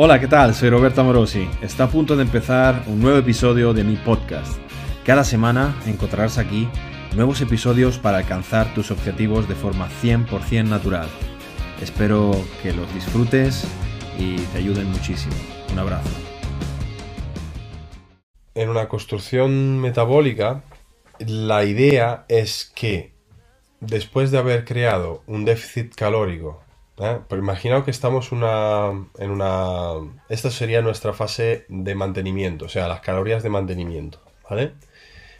Hola, ¿qué tal? Soy Roberto Morosi. Está a punto de empezar un nuevo episodio de mi podcast. Cada semana encontrarás aquí nuevos episodios para alcanzar tus objetivos de forma 100% natural. Espero que los disfrutes y te ayuden muchísimo. Un abrazo. En una construcción metabólica, la idea es que después de haber creado un déficit calórico ¿eh? Pero imaginaos que estamos una, en una... Esta sería nuestra fase de mantenimiento, o sea, las calorías de mantenimiento, ¿vale?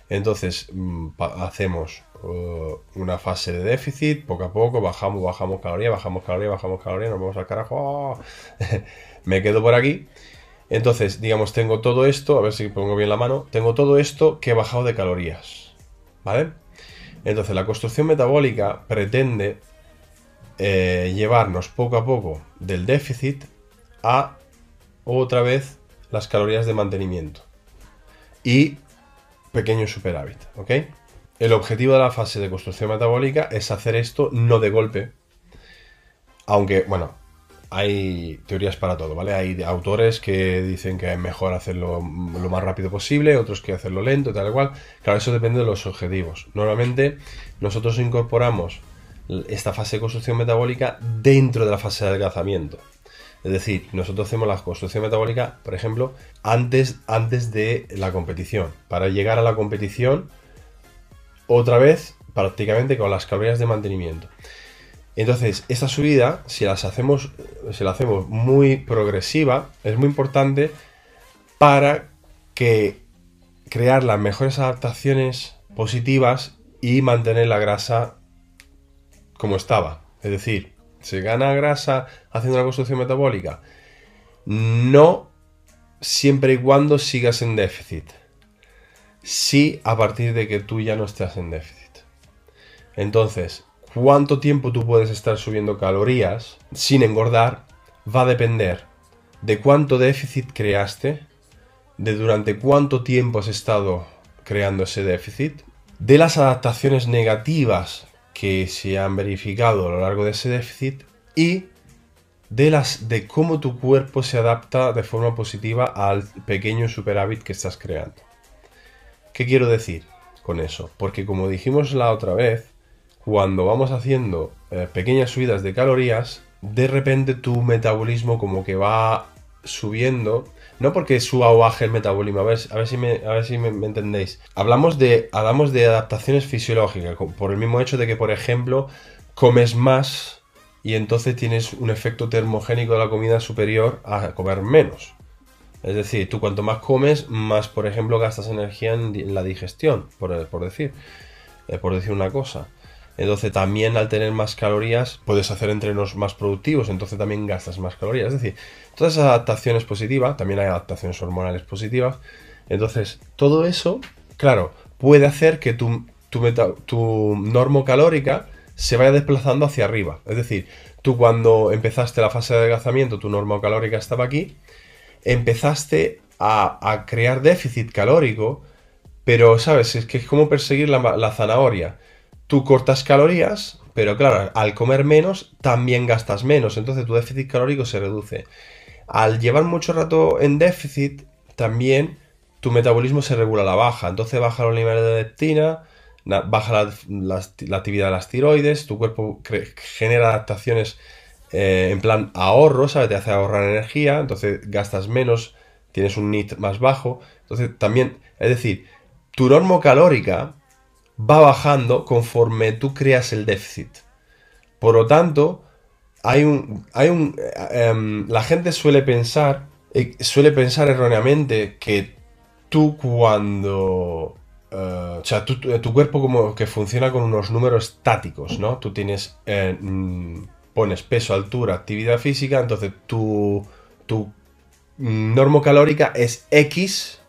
Entonces, mm, hacemos uh, una fase de déficit, poco a poco, bajamos, bajamos calorías, bajamos calorías, bajamos calorías, nos vamos al carajo, me quedo por aquí. Entonces, digamos, tengo todo esto, a ver si pongo bien la mano, tengo todo esto que he bajado de calorías, ¿vale? Entonces, la construcción metabólica pretende eh, llevarnos poco a poco del déficit a otra vez las calorías de mantenimiento y pequeño superávit. El objetivo de la fase de construcción metabólica es hacer esto no de golpe, aunque, bueno, hay teorías para todo, ¿vale? Hay autores que dicen que es mejor hacerlo lo más rápido posible, otros que hacerlo lento, tal y cual. Claro, eso depende de los objetivos. Normalmente nosotros incorporamos esta fase de construcción metabólica dentro de la fase de adelgazamiento. Es decir, nosotros hacemos la construcción metabólica, por ejemplo, antes, antes de la competición. Para llegar a la competición, otra vez, prácticamente con las calorías de mantenimiento. Entonces, esta subida, si las hacemos, si la hacemos muy progresiva, es muy importante para que crear las mejores adaptaciones positivas y mantener la grasa como estaba. Es decir, ¿se gana grasa haciendo una construcción metabólica? No siempre y cuando sigas en déficit. Sí a partir de que tú ya no estés en déficit. Entonces, cuánto tiempo tú puedes estar subiendo calorías sin engordar va a depender de cuánto déficit creaste, de durante cuánto tiempo has estado creando ese déficit, de las adaptaciones negativas que se han verificado a lo largo de ese déficit y de, las, de cómo tu cuerpo se adapta de forma positiva al pequeño superávit que estás creando. ¿Qué quiero decir con eso? Porque como dijimos la otra vez, cuando vamos haciendo eh, pequeñas subidas de calorías, de repente tu metabolismo como que va subiendo no porque suba o baje el metabolismo, a ver, a ver si, me, a ver si me, entendéis. Hablamos de, hablamos de adaptaciones fisiológicas, por el mismo hecho de que, por ejemplo, comes más y entonces tienes un efecto termogénico de la comida superior a comer menos. Es decir, tú cuanto más comes, más, por ejemplo, gastas energía en, la digestión, por, por decir, eh, por decir una cosa. Entonces también al tener más calorías puedes hacer entrenos más productivos, entonces también gastas más calorías. Es decir, todas esas adaptaciones positivas, también hay adaptaciones hormonales positivas. Entonces, todo eso, claro, puede hacer que tu, tu, tu normo calórica se vaya desplazando hacia arriba. Es decir, tú cuando empezaste la fase de adelgazamiento, tu norma calórica estaba aquí, empezaste a, crear déficit calórico, pero, ¿sabes? Es que es como perseguir la, la zanahoria tú cortas calorías, pero claro, al comer menos también gastas menos, entonces tu déficit calórico se reduce. Al llevar mucho rato en déficit, también tu metabolismo se regula a la baja, entonces baja los niveles de leptina, baja la, actividad de las tiroides, tu cuerpo genera adaptaciones eh, en plan ahorro, ¿sabes? Te hace ahorrar energía, entonces gastas menos, tienes un NIT más bajo, entonces también, es decir, tu normo calórica va bajando conforme tú creas el déficit. Por lo tanto, hay un, hay un, em, la gente suele pensar, eh, suele pensar erróneamente que tú cuando, eh, o sea, tu cuerpo como que funciona con unos números estáticos, ¿no? Tú tienes, eh, mm, pones peso, altura, actividad física, entonces tu, tu normo calórica es X,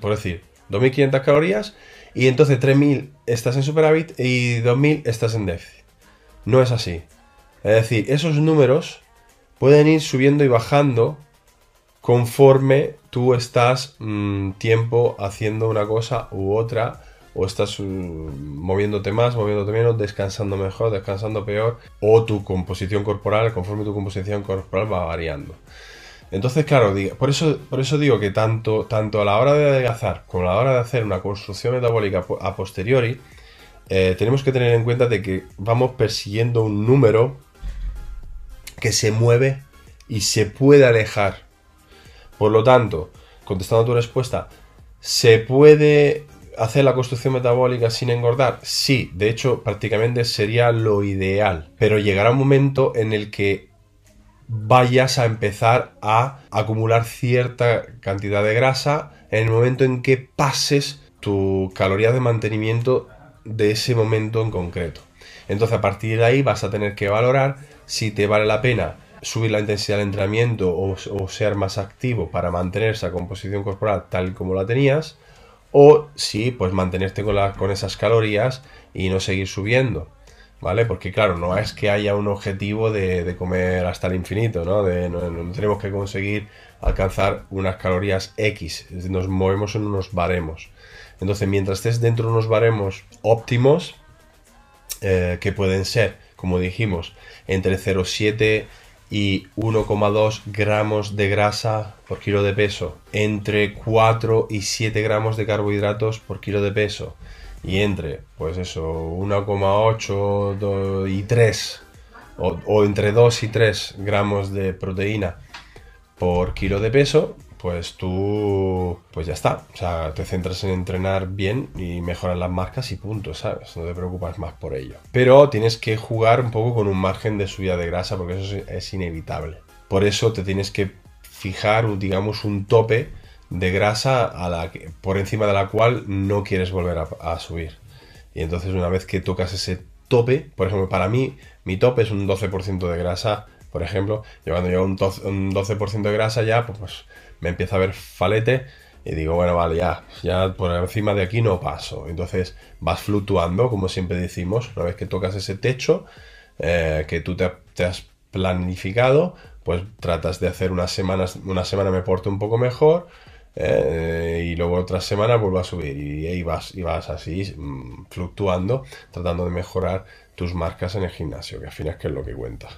por decir, 2500 calorías, y entonces 3.000 estás en superávit y 2.000 estás en déficit. No es así. Es decir, esos números pueden ir subiendo y bajando conforme tú estás mm, tiempo haciendo una cosa u otra o estás mm, moviéndote más, moviéndote menos, descansando mejor, descansando peor, o tu composición corporal, conforme tu composición corporal va variando. Entonces, claro, por eso, por eso digo que tanto, tanto a la hora de adelgazar como a la hora de hacer una construcción metabólica a posteriori, eh, tenemos que tener en cuenta de que vamos persiguiendo un número que se mueve y se puede alejar. Por lo tanto, contestando a tu respuesta, ¿se puede hacer la construcción metabólica sin engordar? Sí, de hecho prácticamente sería lo ideal, pero llegará un momento en el que vayas a empezar a acumular cierta cantidad de grasa en el momento en que pases tu caloría de mantenimiento de ese momento en concreto. Entonces a partir de ahí vas a tener que valorar si te vale la pena subir la intensidad del entrenamiento o, ser más activo para mantener esa composición corporal tal como la tenías o si pues mantenerte con, con esas calorías y no seguir subiendo. ¿Vale? Porque claro, no es que haya un objetivo de, comer hasta el infinito, ¿no? De, no, tenemos que conseguir alcanzar unas calorías X, nos movemos en unos baremos. Entonces, mientras estés dentro de unos baremos óptimos, eh, que pueden ser, como dijimos, entre 0,7 y 1,2 gramos de grasa por kilo de peso, entre 4 y 7 gramos de carbohidratos por kilo de peso, y entre, pues eso, 1,8 y 3, o, entre 2 y 3 gramos de proteína por kilo de peso, pues tú, pues ya está. O sea, te centras en entrenar bien y mejorar las marcas y punto, ¿sabes? No te preocupas más por ello. Pero tienes que jugar un poco con un margen de subida de grasa porque eso es, inevitable. Por eso te tienes que fijar, digamos, un tope de grasa a la que, por encima de la cual no quieres volver a, subir. Y entonces una vez que tocas ese tope, por ejemplo, para mí, mi tope es un 12% de grasa, por ejemplo, yo un 12%, de grasa ya, pues, pues me empieza a ver falete y digo, bueno, vale, ya, ya por encima de aquí no paso. Entonces vas fluctuando, como siempre decimos, una vez que tocas ese techo eh, que tú te, has planificado, pues tratas de hacer unas semanas, una semana me porto un poco mejor, eh, y luego otra semana vuelvo a subir y, vas, y vas así mm, fluctuando, tratando de mejorar tus marcas en el gimnasio, que al final es que es lo que cuenta.